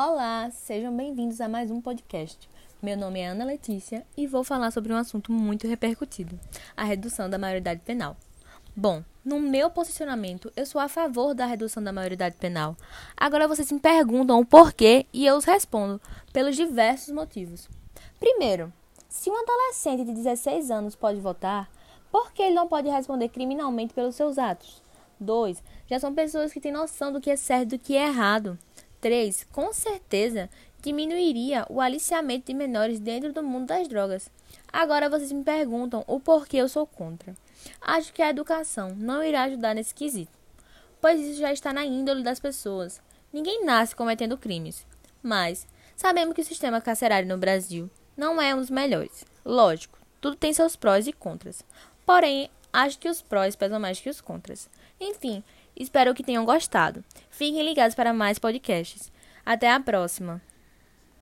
Olá, sejam bem-vindos a mais um podcast. Meu nome é Ana Letícia e vou falar sobre um assunto muito repercutido: a redução da maioridade penal. Bom, no meu posicionamento, eu sou a favor da redução da maioridade penal. Agora vocês me perguntam o porquê e eu os respondo pelos diversos motivos. Primeiro, se um adolescente de 16 anos pode votar, por que ele não pode responder criminalmente pelos seus atos? 2. Já são pessoas que têm noção do que é certo e do que é errado. 3. Com certeza diminuiria o aliciamento de menores dentro do mundo das drogas. Agora vocês me perguntam o porquê eu sou contra. Acho que a educação não irá ajudar nesse quesito, pois isso já está na índole das pessoas. Ninguém nasce cometendo crimes. Mas sabemos que o sistema carcerário no Brasil não é um dos melhores. Lógico, tudo tem seus prós e contras. Porém, acho que os prós pesam mais que os contras. Enfim, espero que tenham gostado. Fiquem ligados para mais podcasts. Até a próxima!